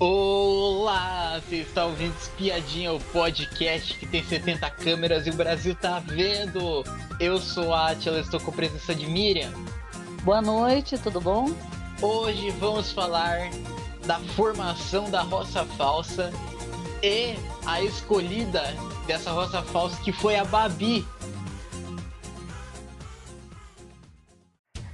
Olá, você está ouvindo Espiadinha, o podcast que tem 70 câmeras e o Brasil tá vendo. Eu sou a Atila, estou com a presença de Miriam. Boa noite, tudo bom? Hoje vamos falar da formação da roça falsa e a escolhida dessa roça falsa que foi a Babi.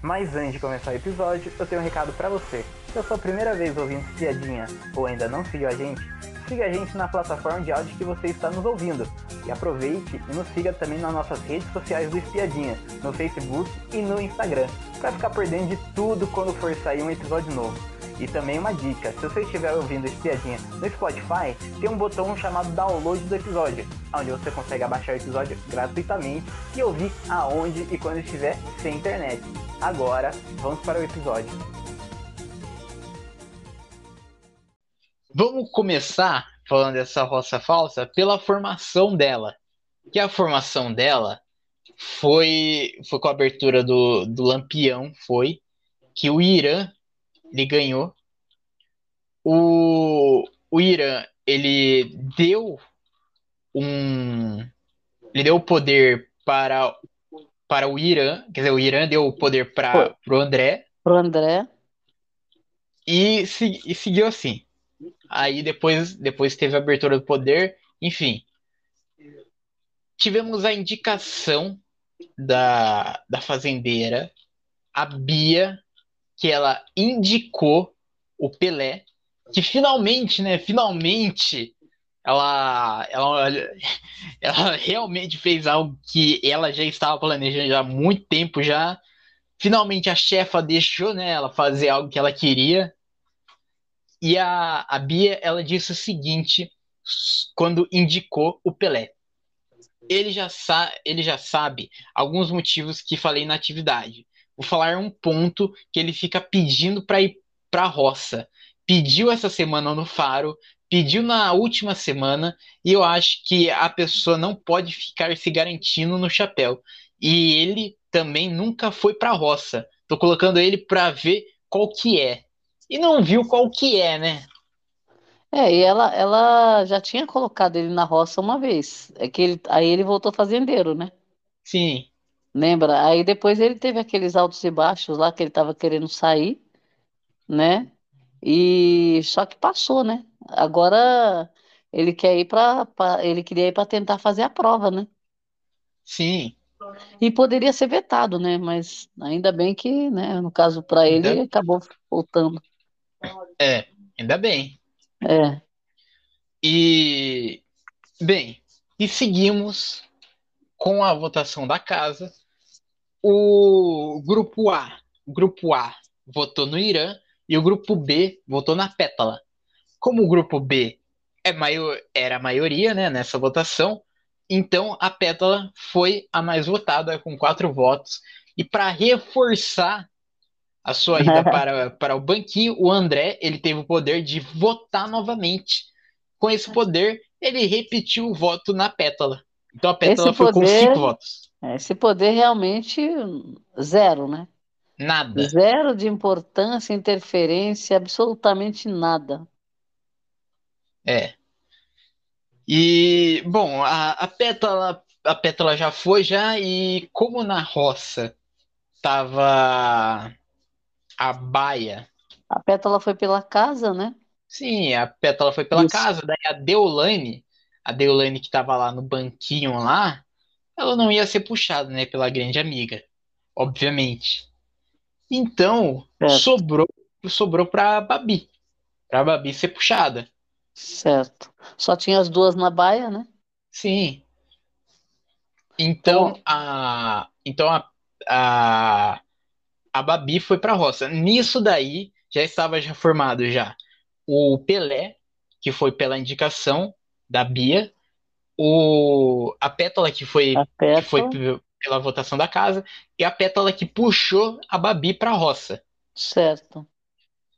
Mas antes de começar o episódio, eu tenho um recado para você. Se é a sua primeira vez ouvindo Piadinha ou ainda não seguiu a gente, siga a gente na plataforma de áudio que você está nos ouvindo. E aproveite e nos siga também nas nossas redes sociais do Espiadinha, no Facebook e no Instagram, para ficar por dentro de tudo quando for sair um episódio novo. E também uma dica, se você estiver ouvindo Espiadinha no Spotify, tem um botão chamado download do episódio, onde você consegue abaixar o episódio gratuitamente e ouvir aonde e quando estiver sem internet. Agora, vamos para o episódio. Vamos começar falando dessa roça falsa pela formação dela. Que a formação dela foi, foi com a abertura do, do Lampião, foi que o Irã ele ganhou. O, o Irã ele deu um ele deu o poder para para o Irã, quer dizer, o Irã deu o poder para o André. Pro André. E, e seguiu assim. Aí depois, depois teve a abertura do poder, enfim. Tivemos a indicação da, da fazendeira, a Bia, que ela indicou o Pelé, que finalmente, né, finalmente ela, ela, ela realmente fez algo que ela já estava planejando há muito tempo já. Finalmente a chefa deixou né, ela fazer algo que ela queria. E a, a Bia, ela disse o seguinte quando indicou o Pelé. Ele já, sa ele já sabe alguns motivos que falei na atividade. Vou falar um ponto que ele fica pedindo para ir para a roça. Pediu essa semana no Faro, pediu na última semana, e eu acho que a pessoa não pode ficar se garantindo no chapéu. E ele também nunca foi para a roça. Tô colocando ele para ver qual que é e não viu qual que é, né? É, e ela, ela já tinha colocado ele na roça uma vez. É que ele, aí ele voltou fazendeiro, né? Sim. Lembra? Aí depois ele teve aqueles altos e baixos lá que ele estava querendo sair, né? E só que passou, né? Agora ele quer ir para ele queria ir para tentar fazer a prova, né? Sim. E poderia ser vetado, né? Mas ainda bem que, né, no caso para ele, ainda... acabou voltando. É, ainda bem. É. E bem, e seguimos com a votação da casa. O grupo A, o grupo A votou no Irã e o grupo B votou na Pétala. Como o grupo B é maior, era a maioria né, nessa votação, então a Pétala foi a mais votada com quatro votos. E para reforçar a sua ida para, para o banquinho, o André ele teve o poder de votar novamente. Com esse poder, ele repetiu o voto na pétala. Então a pétala esse foi poder, com cinco votos. Esse poder realmente zero, né? Nada. Zero de importância, interferência, absolutamente nada. É. E, bom, a, a pétala a pétala já foi já e como na roça tava a baia. A pétala foi pela casa, né? Sim, a pétala foi pela Isso. casa. Daí a Deolane, a Deolane que tava lá no banquinho lá, ela não ia ser puxada, né, pela grande amiga, obviamente. Então, certo. sobrou sobrou pra Babi. Pra Babi ser puxada. Certo. Só tinha as duas na baia, né? Sim. Então, a então a, a a Babi foi para a roça. Nisso daí já estava já formado já o Pelé, que foi pela indicação da Bia, o a Pétala que foi pétala. que foi pela votação da casa e a Pétala que puxou a Babi para a roça. Certo.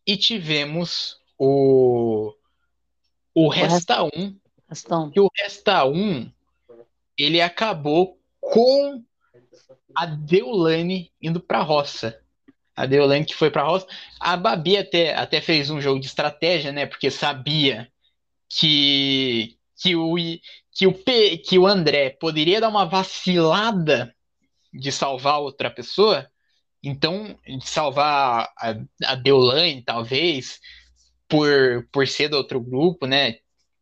E tivemos o o, Resta 1, um, Resta e o Resta 1 um, ele acabou com a Deulane indo para a roça. A Deolane que foi pra roça. A Babi até, até fez um jogo de estratégia, né? Porque sabia que, que, o, que, o, P, que o André poderia dar uma vacilada de salvar outra pessoa. Então, de salvar a, a Deolane, talvez, por, por ser do outro grupo, né?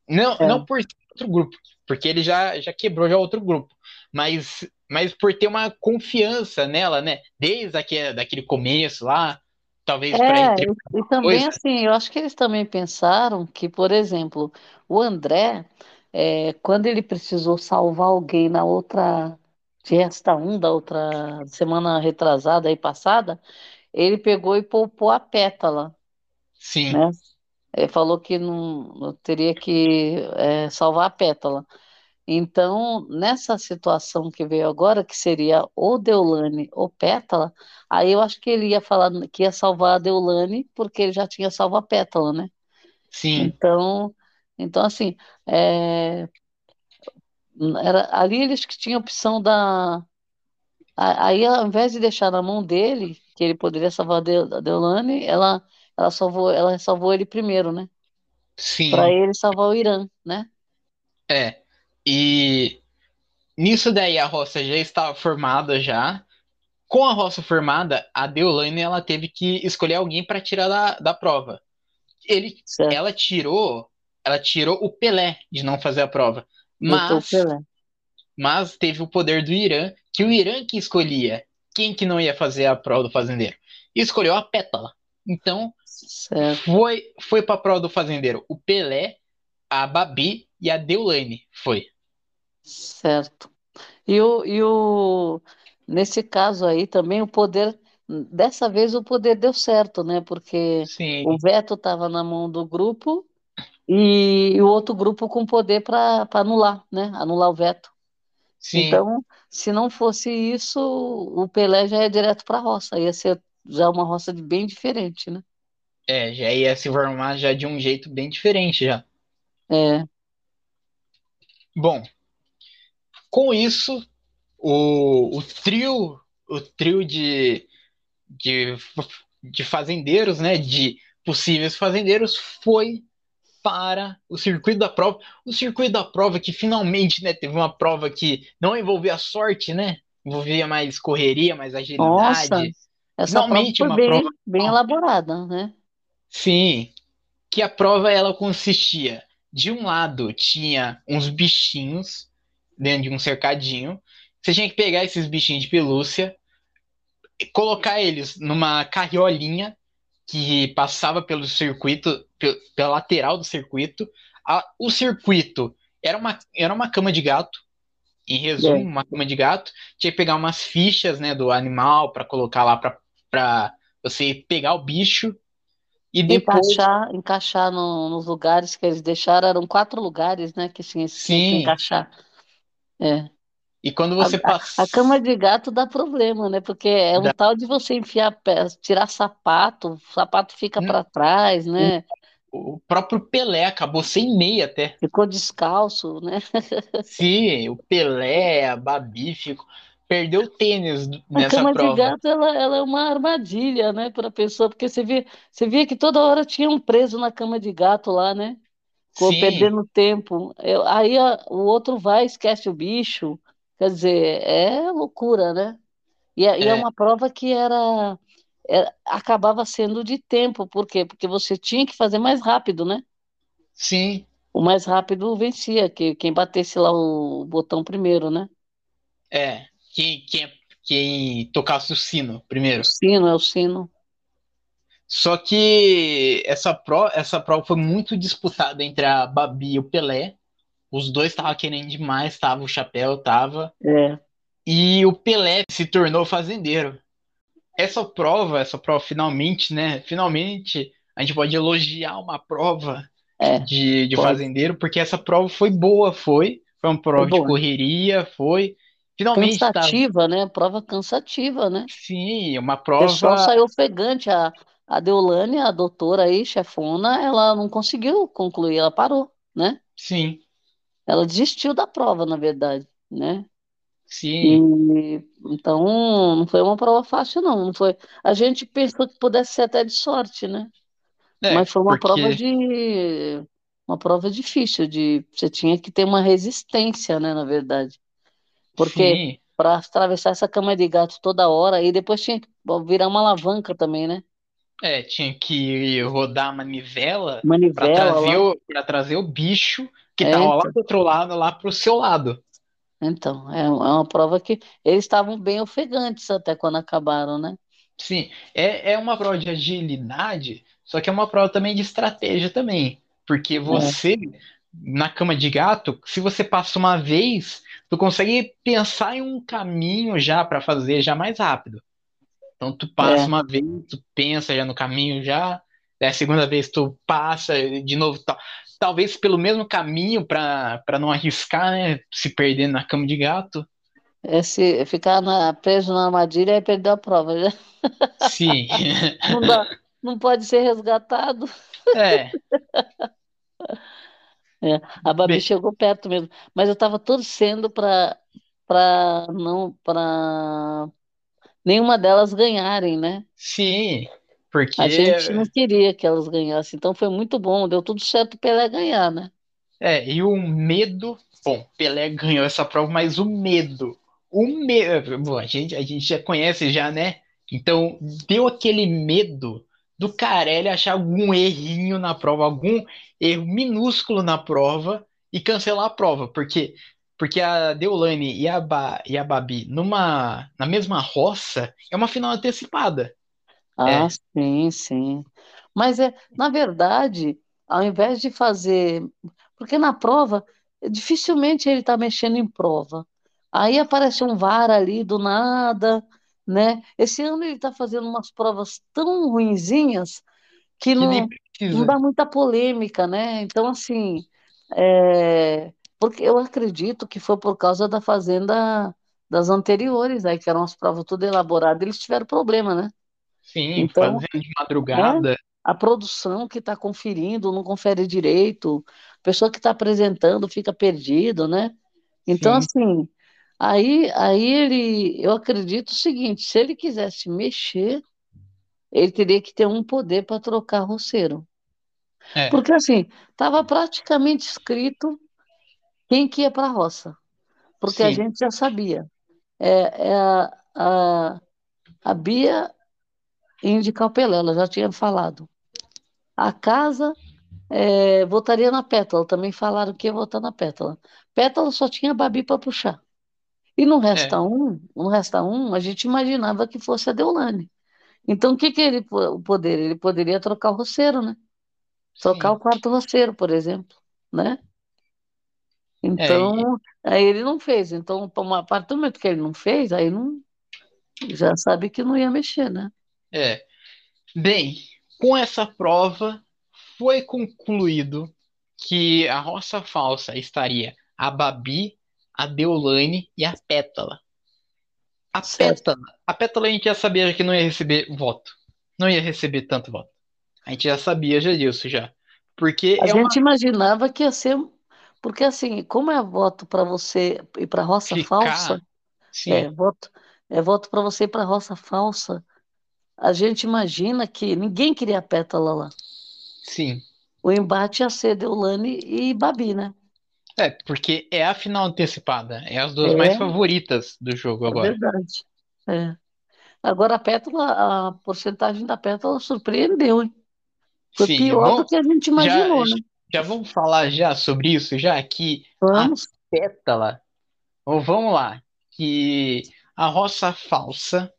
Não, É. não por ser do outro grupo, porque ele já, já quebrou já outro grupo, mas, mas por ter uma confiança nela, né? Desde aquele, daquele começo lá, talvez para É, entre e, e também coisa. assim, eu acho que eles também pensaram que, por exemplo, o André, é, quando ele precisou salvar alguém na outra Fiesta 1 da outra semana retrasada aí passada, ele pegou e poupou a Pétala, Sim, né? Ele falou que não, não teria que é, salvar a Pétala. Então, nessa situação que veio agora, que seria ou Deolane ou Pétala, aí eu acho que ele ia falar que ia salvar a Deolane, porque ele já tinha salvo a Pétala, né? sim, Então, então assim, é, era, ali eles que tinham a opção da. Aí, ao invés de deixar na mão dele, que ele poderia salvar a De- a Deolane, ela, ela salvou, ela salvou ele primeiro, né? Para sim, ele salvar o Irã, né? é. E nisso daí a roça já estava formada já. Com a roça formada, a Deolane ela teve que escolher alguém para tirar da, da prova. Ele, Certo. ela tirou, ela tirou o Pelé de não fazer a prova. Mas, Pelé. mas teve o poder do Irã, que o Irã que escolhia quem que não ia fazer a prova do fazendeiro. E escolheu a Pétala. Então, Certo. foi foi para a prova do fazendeiro o Pelé, a Babi e a Deolane. Foi. Certo. E o, e o, nesse caso aí também o poder, dessa vez o poder deu certo, né? Porque Sim, o veto estava na mão do grupo e o outro grupo com poder para anular, né? Anular o veto. sim, Então, se não fosse isso, o Pelé já ia direto para a roça, ia ser já uma roça de- bem diferente, né? é, já ia se formar já de um jeito bem diferente já. É, Bom, com isso, o, o trio, o trio de, de, de fazendeiros, né, de possíveis fazendeiros, foi para o circuito da prova. O circuito da prova que finalmente, né, teve uma prova que não envolvia sorte, né, envolvia mais correria, mais nossa, agilidade. essa prova Finalmente foi uma bem, prova, bem elaborada, né? sim, que a prova ela consistia de um lado tinha uns bichinhos dentro de um cercadinho. Você tinha que pegar esses bichinhos de pelúcia, e colocar eles numa carriolinha que passava pelo circuito, pe- pela lateral do circuito. A- o circuito era uma, era uma cama de gato, em resumo, É. uma cama de gato. Tinha que pegar umas fichas, né, do animal para colocar lá para você pegar o bicho. E depois, Encaixar, encaixar no- nos lugares que eles deixaram, eram quatro lugares, né, que tinha, que encaixar. É. e quando A, você a, passa. a cama de gato dá problema, né? Porque é um dá- tal de você enfiar, pé, tirar sapato, o sapato fica N- para trás, né? O próprio Pelé acabou sem meia até. Ficou descalço, né? Sim, o Pelé, a Babi ficou, perdeu o tênis A nessa cama de prova. gato, ela, ela é uma armadilha, né, para a pessoa, porque você via, você via que toda hora tinha um preso na cama de gato lá, né? Ficou Sim, perdendo tempo. Eu- aí ó, o outro vai, esquece o bicho. Quer dizer, é loucura, né? E é, e é é, uma prova que era, é- acabava sendo de tempo, por quê? Porque você tinha que fazer mais rápido, né? sim, O mais rápido vencia, que quem batesse lá o botão primeiro, né? é. Quem, quem, quem tocasse o sino primeiro. O sino é o sino. Só que essa prova, essa prova foi muito disputada entre a Babi e o Pelé. Os dois estavam querendo demais, tava o chapéu, tava. É, E o Pelé se tornou fazendeiro. Essa prova, essa prova finalmente, né? Finalmente a gente pode elogiar uma prova é, de, de pode. fazendeiro, porque essa prova foi boa, foi. Foi uma Foi prova de boa. correria, foi. Finalmente tava. Cansativa, né? Prova cansativa, né? Sim, uma O pessoal prova. saiu ofegante. A, a Deolane, a doutora aí, chefona, ela não conseguiu concluir, ela parou, né? Sim, Ela desistiu da prova, na verdade, né? Sim, E, então, não foi uma prova fácil, não. Não foi. A gente pensou que pudesse ser até de sorte, né? é, Mas foi uma prova porque de uma prova difícil, de você tinha que ter uma resistência, né, na verdade. Porque para atravessar essa cama de gato toda hora e depois tinha que virar uma alavanca também, né? É, tinha que rodar a manivela para Manivela trazer lá. o, para trazer o bicho que É, tava lá então, do outro lado, lá pro seu lado. então, é é uma prova que eles estavam bem ofegantes até quando acabaram, né? Sim, é, é uma prova de agilidade, só que é uma prova também de estratégia também. Porque É, você, na cama de gato, se você passa uma vez, tu consegue pensar em um caminho já para fazer já mais rápido. Então tu passa é. uma vez, tu pensa já no caminho já, daí a segunda vez tu passa de novo, tal, talvez pelo mesmo caminho para não arriscar, né, se perder na cama de gato. Esse ficar na- preso na armadilha e perdeu a prova. já. Sim. Não dá, não pode ser resgatado. É, É, a Babi bem, chegou perto mesmo, mas eu estava torcendo para para não para nenhuma delas ganharem, né? sim, A gente não porque queria que elas ganhassem, então foi muito bom, deu tudo certo para ela ganhar, né? É, e o medo. Bom, Pelé ganhou essa prova, mas o medo. O medo. Bom, a gente, a gente já conhece já, né? Então, deu aquele medo do Carelli achar algum errinho na prova, algum erro minúsculo na prova e cancelar a prova. Porque, porque a Deolane e a, ba, e a Babi numa, na mesma roça é uma final antecipada. Ah, É, sim, sim. Mas é, na verdade, ao invés de fazer, porque na prova, dificilmente ele está mexendo em prova. Aí aparece um VAR ali do nada, né? Esse ano ele está fazendo umas provas tão ruinzinhas que que não, não dá muita polêmica, né? Então, assim, é, porque eu acredito que foi por causa da fazenda das anteriores, aí, que eram as provas tudo elaboradas, eles tiveram problema, né? Sim, Então, fazendo de madrugada. a produção que está conferindo, não confere direito, a pessoa que está apresentando fica perdido, né? Então, Sim, assim, aí, aí ele, eu acredito o seguinte, se ele quisesse mexer, ele teria que ter um poder para trocar roceiro. é, Porque, assim, estava praticamente escrito quem que ia para a roça, porque a sim, gente já sabia. É, é a, a, a Bia o Pelé, ela já tinha falado. A casa É, votaria na Pétala. Também falaram que ia votar na Pétala. Pétala só tinha Babi para puxar. E no é, Resta um, no Resta um, a gente imaginava que fosse a Deolane. Então, o que que ele po- o poder? Ele poderia trocar o roceiro, né? Trocar o sim. quarto roceiro, por exemplo, né? É, Então, aí ele não fez. Então, a partir do momento que ele não fez, aí não, já sabe que não ia mexer, né? é. Bem, com essa prova foi concluído que a roça falsa estaria a Babi, a Deolane e a Pétala. A Certo. Pétala, a Pétala a gente já sabia que não ia receber voto. Não ia receber tanto voto. A gente já sabia já disso já. Porque A é uma gente imaginava que ia ser. Porque, assim, como é voto para você ir para roça falsa. ficar, É, sim, voto, é voto para você ir para roça falsa. A gente imagina que ninguém queria a Pétala lá. sim. O embate ia ser Deolane e Babi, né? É, porque é a final antecipada. É as duas mais É, favoritas do jogo é agora. verdade. É. Agora a Pétala, a porcentagem da Pétala surpreendeu, hein? Foi Sim, pior do vamos, que a gente já, imaginou, né? Já vamos falar já sobre isso, já que a Vamos. pétala, ou vamos lá, que a roça falsa,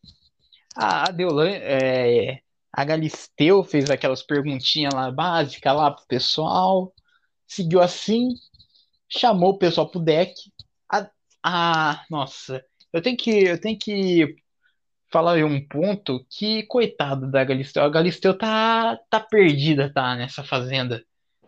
a Deolane, é, a Galisteu fez aquelas perguntinhas lá básicas lá pro pessoal, seguiu assim, chamou o pessoal pro deck. A, a, nossa, eu tenho que, eu tenho que falar um ponto que, coitado da Galisteu, a Galisteu tá, tá perdida, tá, nessa fazenda.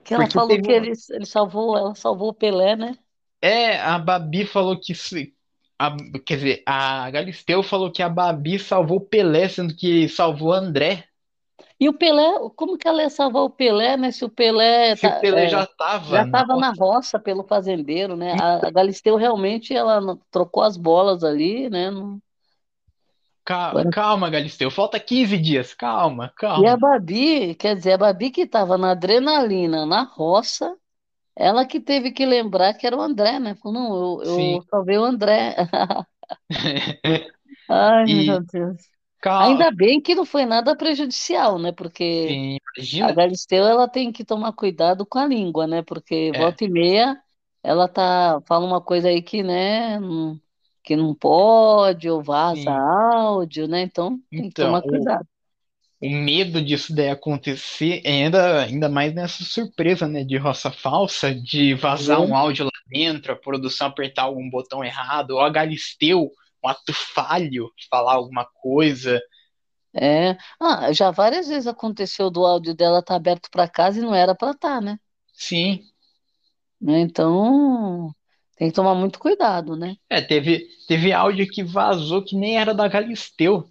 Que ela Porque falou teve que ele, ele salvou, ela salvou o Pelé, né? É, a Babi falou que. se- a- quer dizer, a Galisteu falou que a Babi salvou o Pelé, sendo que salvou o André. E o Pelé, como que ela ia salvar o Pelé, né? Se o Pelé Se o tá, Pelé é, já já estava na estava na roça pelo fazendeiro, né? A, a Galisteu realmente ela trocou as bolas ali, né? Não- Ca- Calma, Galisteu, falta 15 dias. Calma, E a calma. Babi, quer dizer, a Babi que estava na adrenalina, na roça, ela que teve que lembrar que era o André, né? Falou, não, eu, Sim. eu salvei o André. Ai, E meu Deus. calma. Ainda bem que não foi nada prejudicial, né? Porque Sim, a imagina. Galisteu, ela tem que tomar cuidado com a língua, né? Porque É, volta e meia ela tá fala uma coisa aí que, né, não- que não pode ou vaza sim. áudio, né? Então tem que Então, tomar o, cuidado. o medo disso daí acontecer, é ainda, ainda mais nessa surpresa, né, de roça falsa, de vazar um áudio lá dentro, a produção apertar algum botão errado, ou a Galisteu, um ato falho, falar alguma coisa. É. Ah, já várias vezes aconteceu do áudio dela estar aberto para casa e não era para estar, né? Sim. Né? Então tem que tomar muito cuidado, né? É, teve, teve áudio que vazou que nem era da Galisteu.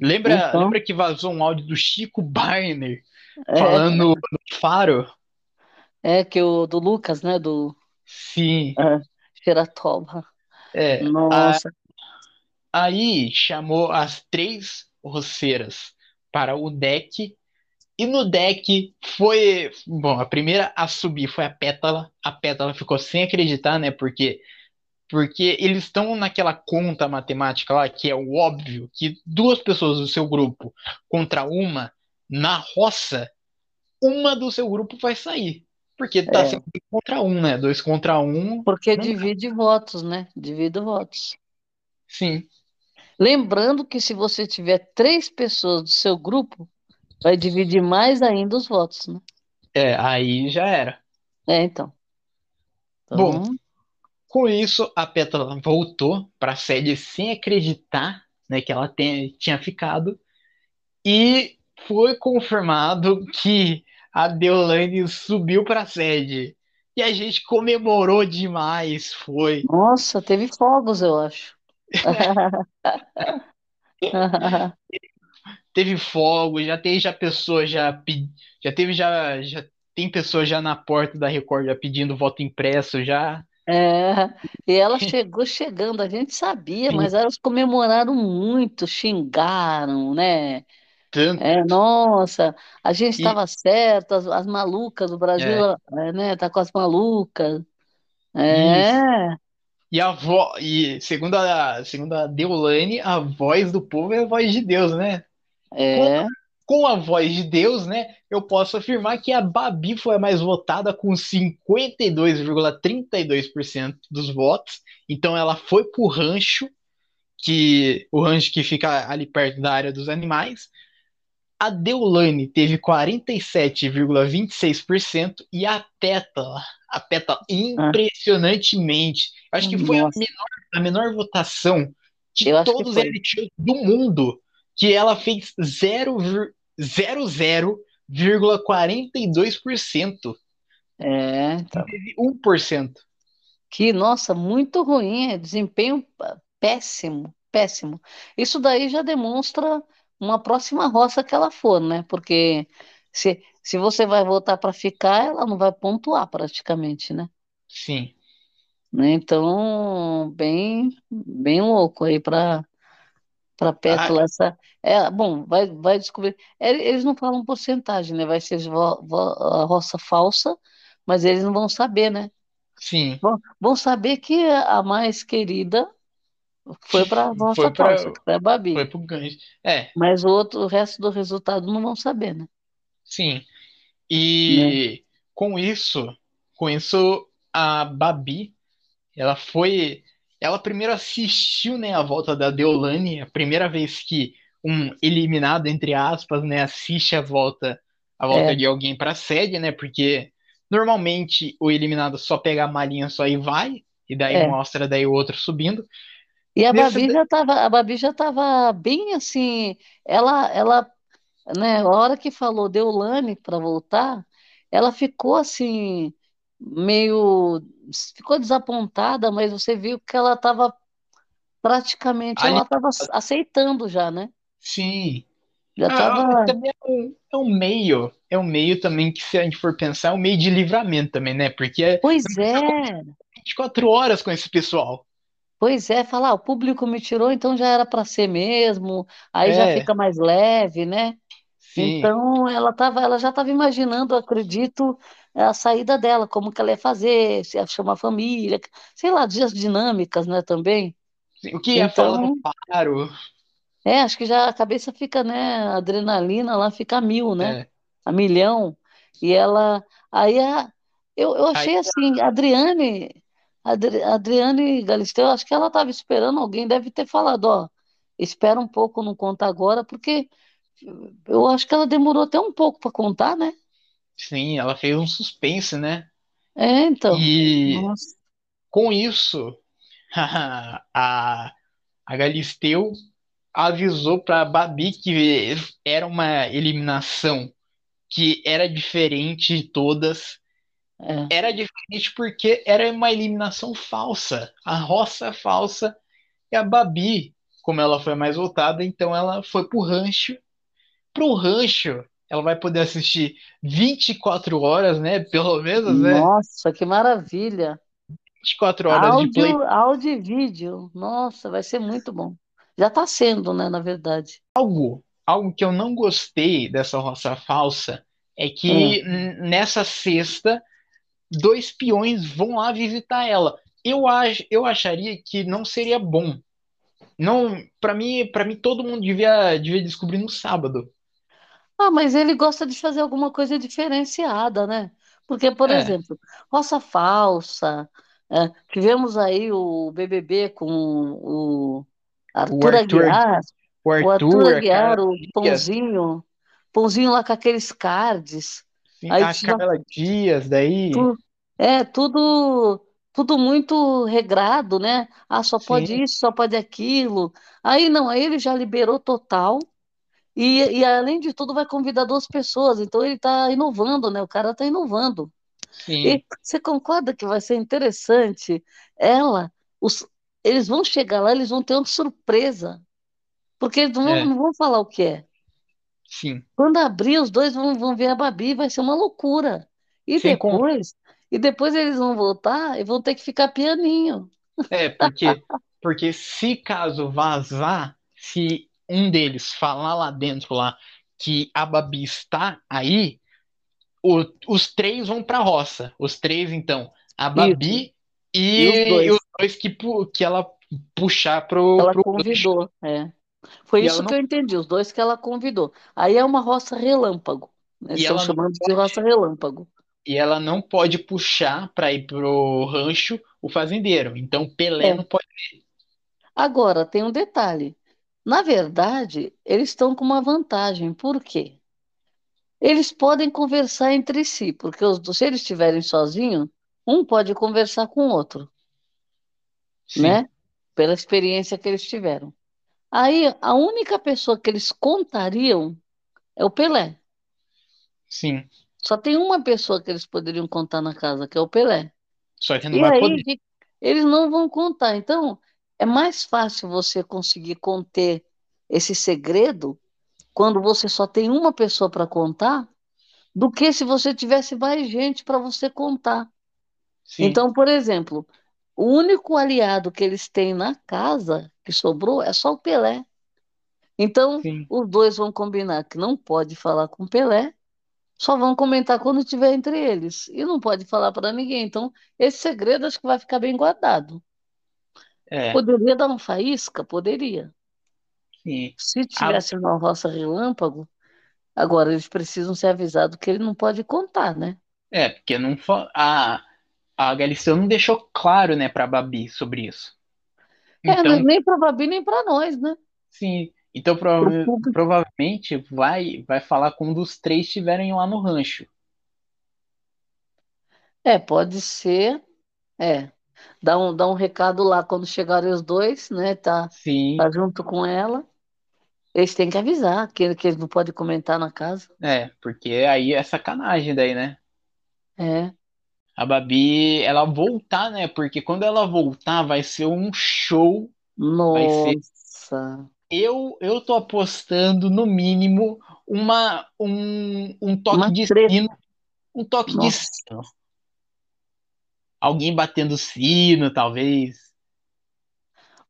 Lembra, Então, lembra que vazou um áudio do Chico Barney é, falando no Faro? é que o do Lucas, né? Do Sim. é, Xeratoba. É, a- Nossa. aí chamou as três roceiras para o deck e no deck foi, bom, a primeira a subir foi a Pétala. A Pétala ficou sem acreditar, né? Porque porque eles estão naquela conta matemática lá que é o óbvio que duas pessoas do seu grupo contra uma na roça, uma do seu grupo vai sair. Porque tá É, sempre contra um, né? Dois contra um, porque não divide votos, né? Divide votos. Sim. Lembrando que se você tiver três pessoas do seu grupo, vai dividir mais ainda os votos, né? É, aí já era. É, então. Bom, Então, Com isso, a Petra voltou para a sede sem acreditar, né, que ela tem- tinha ficado e foi confirmado que a Deolane subiu para a sede. E a gente comemorou demais, foi. nossa, teve fogos, eu acho. Teve fogo, já tem já pessoa já já teve já já tem pessoa já na porta da Record já pedindo voto impresso já. É, e ela chegou chegando, a gente sabia, mas elas comemoraram muito, xingaram, né? Tanto É, nossa, a gente e estava certo, as, as malucas do Brasil, é, é, né? Tá com as malucas. isso. É, E a vo... e segundo a, segundo a Deolane, a voz do povo é a voz de Deus, né? Com, é, com a voz de Deus, né? Eu posso afirmar que a Babi foi a mais votada com 52,32% dos votos. Então ela foi pro rancho, que o rancho que fica ali perto da área dos animais. A Deolane teve 47,26% e a Pétala, a Pétala, ah, impressionantemente, acho que foi a menor, a menor votação de todos os shows do mundo, que ela fez 0,42%, É, então. teve 1%. Que, nossa, muito ruim, é desempenho péssimo, péssimo. Isso daí já demonstra uma próxima roça que ela for, né? Porque se, se você vai votar para ficar, ela não vai pontuar praticamente, né? Sim. Né? Então, bem, bem louco aí para para Ah, Pétala essa. É, bom, vai, vai descobrir. É, Eles não falam porcentagem, né? Vai ser vo- vo- a roça falsa, mas eles não vão saber, né? sim. Vão, vão saber que a mais querida foi para a Foi roça para falsa, que foi a foi Babi. pro gancho. É, Mas o outro, o resto do resultado não vão saber, né? sim. Né? E com isso, com isso a Babi Ela foi. Ela primeiro assistiu, né, a volta da Deolane, a primeira vez que um eliminado, entre aspas, né, assiste a volta, a volta É, de alguém para a sede, né? Porque normalmente o eliminado só pega a malinha só e vai, e daí é. mostra daí o outro subindo. E a Babi já estava, a Babi já estava bem assim, ela, ela, né, a hora que falou Deolane para voltar, ela ficou assim meio, ficou desapontada, mas você viu que ela estava praticamente, ali, ela estava aceitando já, né? sim, Já Ah, tava. também é um, é um meio, é um meio também que se a gente for pensar, é um meio de livramento também, né? Porque é Pois é, 24 horas com esse pessoal. pois é, falar, o público me tirou, então já era para ser mesmo, aí já É, fica mais leve, né? Sim, Então ela tava, ela já estava imaginando, acredito, a saída dela, como que ela ia fazer, se ia chamar a família, sei lá, dias dinâmicas, né, também. sim. O que ia falar no Então, faro? é, acho que já a cabeça fica, né, a adrenalina lá fica a mil, né? É. A milhão. E ela, aí a, eu, eu Aí, achei assim, a Adriane, a Adri- a Adriane Galisteu, acho que ela estava esperando alguém, deve ter falado, ó, espera um pouco, não conta agora, porque eu acho que ela demorou até um pouco para contar, né? sim, ela fez um suspense, né? É, então. E Nossa. com isso, a, a Galisteu avisou pra Babi que era uma eliminação que era diferente de todas. É. Era diferente porque era uma eliminação falsa, a roça falsa. E a Babi, como ela foi mais votada, então ela foi pro rancho. Pro rancho, ela vai poder assistir 24 horas, né? Pelo menos, né? Nossa, que maravilha. 24 horas de play. Áudio, áudio e vídeo. Nossa, vai ser muito bom. Já está sendo, né, na verdade. Algo, algo que eu não gostei dessa roça falsa é que Hum. nessa sexta, dois peões vão lá visitar ela. Eu, ach, eu acharia que não seria bom. Não, para mim, para mim todo mundo devia, devia descobrir no sábado. Ah, mas ele gosta de fazer alguma coisa diferenciada, né? Porque, por É, exemplo, Roça Falsa, é, tivemos aí o BBB com o o Arthur Arthur, Aguiar, o o Arthur Arthur, a Aguiar, Carla o Dias, Pãozinho, Pãozinho lá com aqueles cards. sim, Aí a tinha Carla Dias daí, tu, é tudo, tudo muito regrado, né? Ah, só pode sim, isso, só pode aquilo. Aí não, aí ele já liberou total. E, e além de tudo, vai convidar duas pessoas. Então ele está inovando, né? O cara está inovando. sim, E você concorda que vai ser interessante? Ela, os, eles vão chegar lá, eles vão ter uma surpresa, porque eles não vão, é, não vão falar o que é. sim. Quando abrir, os dois vão, vão ver a Babi, vai ser uma loucura. E Sem depois, e depois eles vão voltar e vão ter que ficar pianinho. É, porque, porque se caso vazar, se um deles falar lá dentro lá que a Babi está aí, o- os três vão pra roça. Os três, então, a. Babi E os e, e dois. os dois que, que ela puxar pro, Ela pro convidou, é. Foi E isso não, que eu entendi, os dois que ela convidou. Aí é uma roça relâmpago. né? E estão não chamando de roça pode, relâmpago. e ela não pode puxar para ir pro rancho o fazendeiro. Então Pelé É. não pode. Agora, tem um detalhe. Na verdade, eles estão com uma vantagem. Por quê? Eles podem conversar entre si, porque os, se eles estiverem sozinhos, um pode conversar com o outro, Sim, né? Pela experiência que eles tiveram. Aí, a única pessoa que eles contariam é o Pelé. sim. Só tem uma pessoa que eles poderiam contar na casa, que é o Pelé. Só que não E vai aí, poder. eles não vão contar. Então, é mais fácil você conseguir conter esse segredo quando você só tem uma pessoa para contar, do que se você tivesse mais gente para você contar. Sim, Então, por exemplo, o único aliado que eles têm na casa que sobrou é só o Pelé. Então, sim. os dois vão combinar que não pode falar com o Pelé, só vão comentar quando tiver entre eles. E não pode falar para ninguém. Então, esse segredo acho que vai ficar bem guardado. É, Poderia dar uma faísca? Poderia. sim. Se A, tivesse uma roça relâmpago, agora eles precisam ser avisados que ele não pode contar, né? é, porque não a, a Galisteu não deixou claro, né, pra Babi sobre isso. É, Então, nem para Babi, nem para nós, né? sim. Então Pro prova- provavelmente vai, vai falar quando dos três estiverem lá no rancho. É, pode ser. É. Dá um, dá um recado lá quando chegarem os dois, né? Tá, Sim, tá junto com ela. Eles têm que avisar que, que eles não podem comentar na casa. é, porque aí é sacanagem daí, né? É. A Babi, ela voltar, né? Porque quando ela voltar vai ser um show, vai ser, Nossa. Eu, eu tô apostando, no mínimo, uma, um, um toque Uma de treta. sino. Um toque de Nossa. sino. Alguém batendo sino, talvez.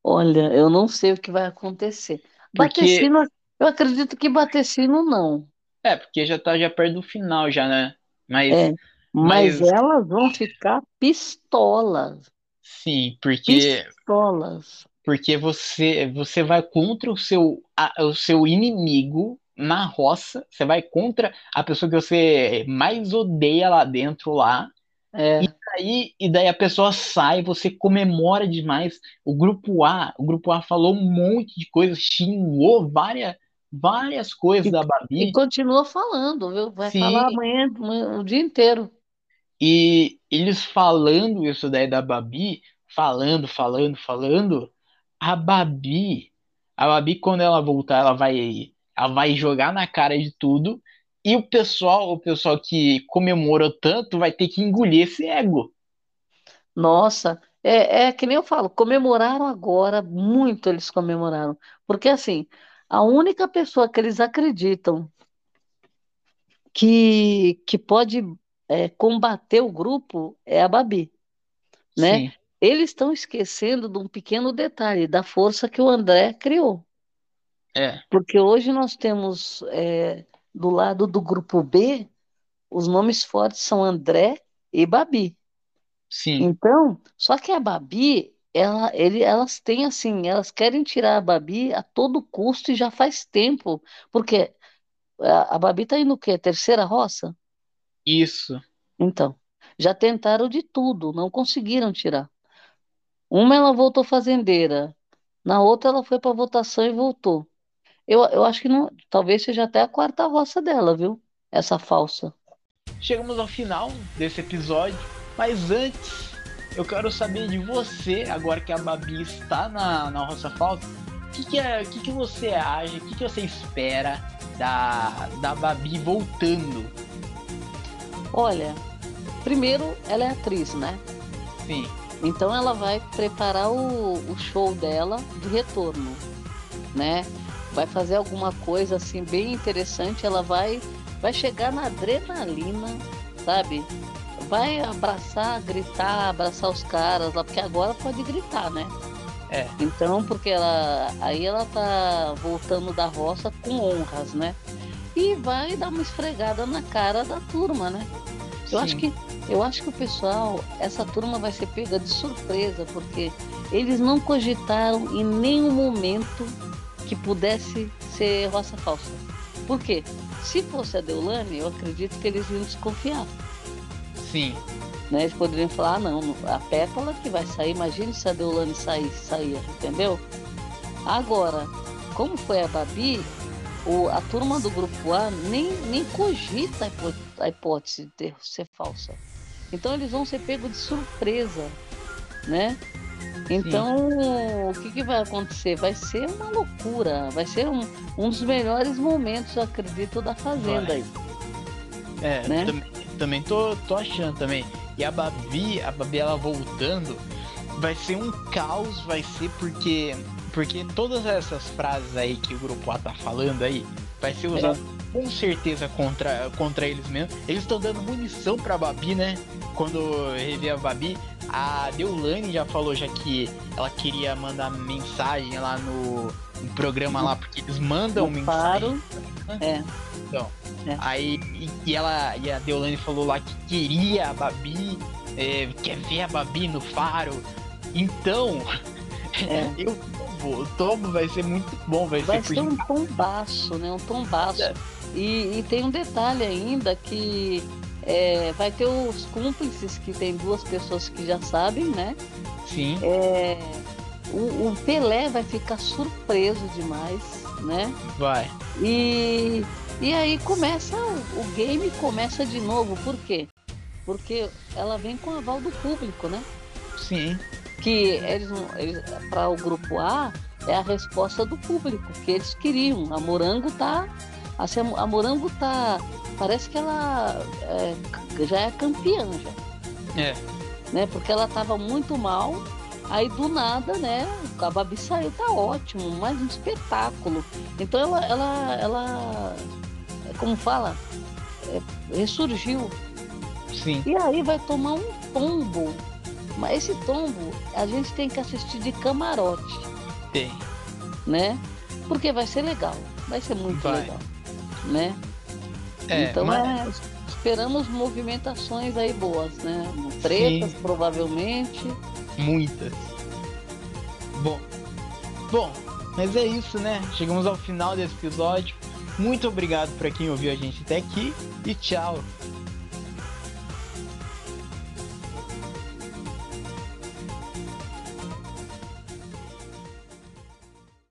Olha, eu não sei o que vai acontecer. Bater Porque. sino, eu acredito que bater sino não. É, porque já tá já perto do final, já, né? Mas, É, mas mas elas vão ficar pistolas, sim, porque. pistolas. Porque você, você vai contra o seu, a- o seu inimigo na roça, você vai contra a pessoa que você mais odeia lá dentro lá. É, Aí, e daí a pessoa sai, você comemora demais. O grupo A, o grupo A falou um monte de coisas, xingou várias, várias coisas da e Babi. continua falando, viu? Vai Sim, falar amanhã, amanhã o dia inteiro. e eles falando isso daí da Babi, falando, falando, falando, a Babi, a Babi quando ela voltar, ela vai, ela vai jogar na cara de tudo. E o pessoal, o pessoal que comemorou tanto vai ter que engolir esse ego. Nossa, é, é que nem eu falo, comemoraram agora, muito eles comemoraram. Porque assim, a única pessoa que eles acreditam que, que pode é, combater o grupo é a Babi, né? Sim, Eles estão esquecendo de um pequeno detalhe, da força que o André criou. é, Porque hoje nós temos, é, do lado do grupo B, os nomes fortes são André e Babi. sim, Então, só que a Babi, ela, ele, elas têm assim, elas querem tirar a Babi a todo custo e já faz tempo. Porque a, a Babi está indo o quê? Terceira roça? isso. Então, já tentaram de tudo, não conseguiram tirar. Uma ela voltou fazendeira, na outra ela foi para votação e voltou. Eu, eu acho que não, talvez seja até a quarta roça dela, viu? Essa falsa. Chegamos ao final desse episódio, mas antes eu quero saber de você, agora que a Babi está na, na Roça Falsa, o que, que, é, que, que você acha, o que, que você espera da, da Babi voltando? Olha, primeiro ela é atriz, né? Sim, Então ela vai preparar o, o show dela de retorno, né? Vai fazer alguma coisa assim bem interessante. Ela vai, vai chegar na adrenalina, sabe? Vai abraçar, gritar, abraçar os caras lá, porque agora pode gritar, né? é, Então, porque ela aí ela tá voltando da roça com honras, né? E vai dar uma esfregada na cara da turma, né? Eu acho que eu acho que o pessoal, essa turma vai ser pega de surpresa, porque eles não cogitaram em nenhum momento que pudesse ser roça falsa. Por quê? Se fosse a Deolane, eu acredito que eles iam desconfiar. sim, Né? Eles poderiam falar, ah, não, a Pétala que vai sair, imagine se a Deolane sair, saía, entendeu? Agora, como foi a Babi, o, a turma do grupo A nem, nem cogita a, hipó- a hipótese de ter- ser falsa. Então eles vão ser pegos de surpresa, né? Então, o que, que vai acontecer? Vai ser uma loucura, vai ser um, um dos melhores momentos, eu acredito, da Fazenda aí. é, Né? também, também tô, tô achando também. E a Babi, a Babi ela voltando, vai ser um caos, vai ser porque porque todas essas frases aí que o grupo A tá falando aí vai ser usado com certeza contra, contra eles mesmo. Eles estão dando munição pra Babi, né? Quando rever a Babi, a Deulane já falou já que ela queria mandar mensagem lá no, no programa lá, porque eles mandam No mensagem. Faro, é. Aí e, ela e a Deolane falou lá que queria a Babi, é, quer ver a Babi no faro. Então, É. eu tomo, o tomo vai ser muito bom, vai, Vai ser ser um tombaço, né? Um tombaço. É. E, e tem um detalhe ainda que é, vai ter os cúmplices, que tem duas pessoas que já sabem, né? sim, É, o, o Pelé vai ficar surpreso demais, né? vai. E, e aí começa, o, o game começa de novo. Por quê? Porque ela vem com aval do público, né? Sim, que eles, eles para o grupo A é a resposta do público que eles queriam. A Morango tá, assim, a Morango tá, parece que ela é, já é campeã já, é, né? Porque ela estava muito mal Aí do nada, né? A Babi saiu, tá ótimo, mais um espetáculo. Então ela, ela, ela como fala, é, ressurgiu. Sim. E aí vai tomar um tombo. Mas esse tombo a gente tem que assistir de camarote, Tem. né? Porque vai ser legal, vai ser muito Vai. legal, né? É, então mas- é, esperamos movimentações aí boas, né? Tretas, Sim. provavelmente. Muitas. Bom. Bom, mas é isso, né? Chegamos ao final desse episódio. Muito obrigado para quem ouviu a gente até aqui e tchau.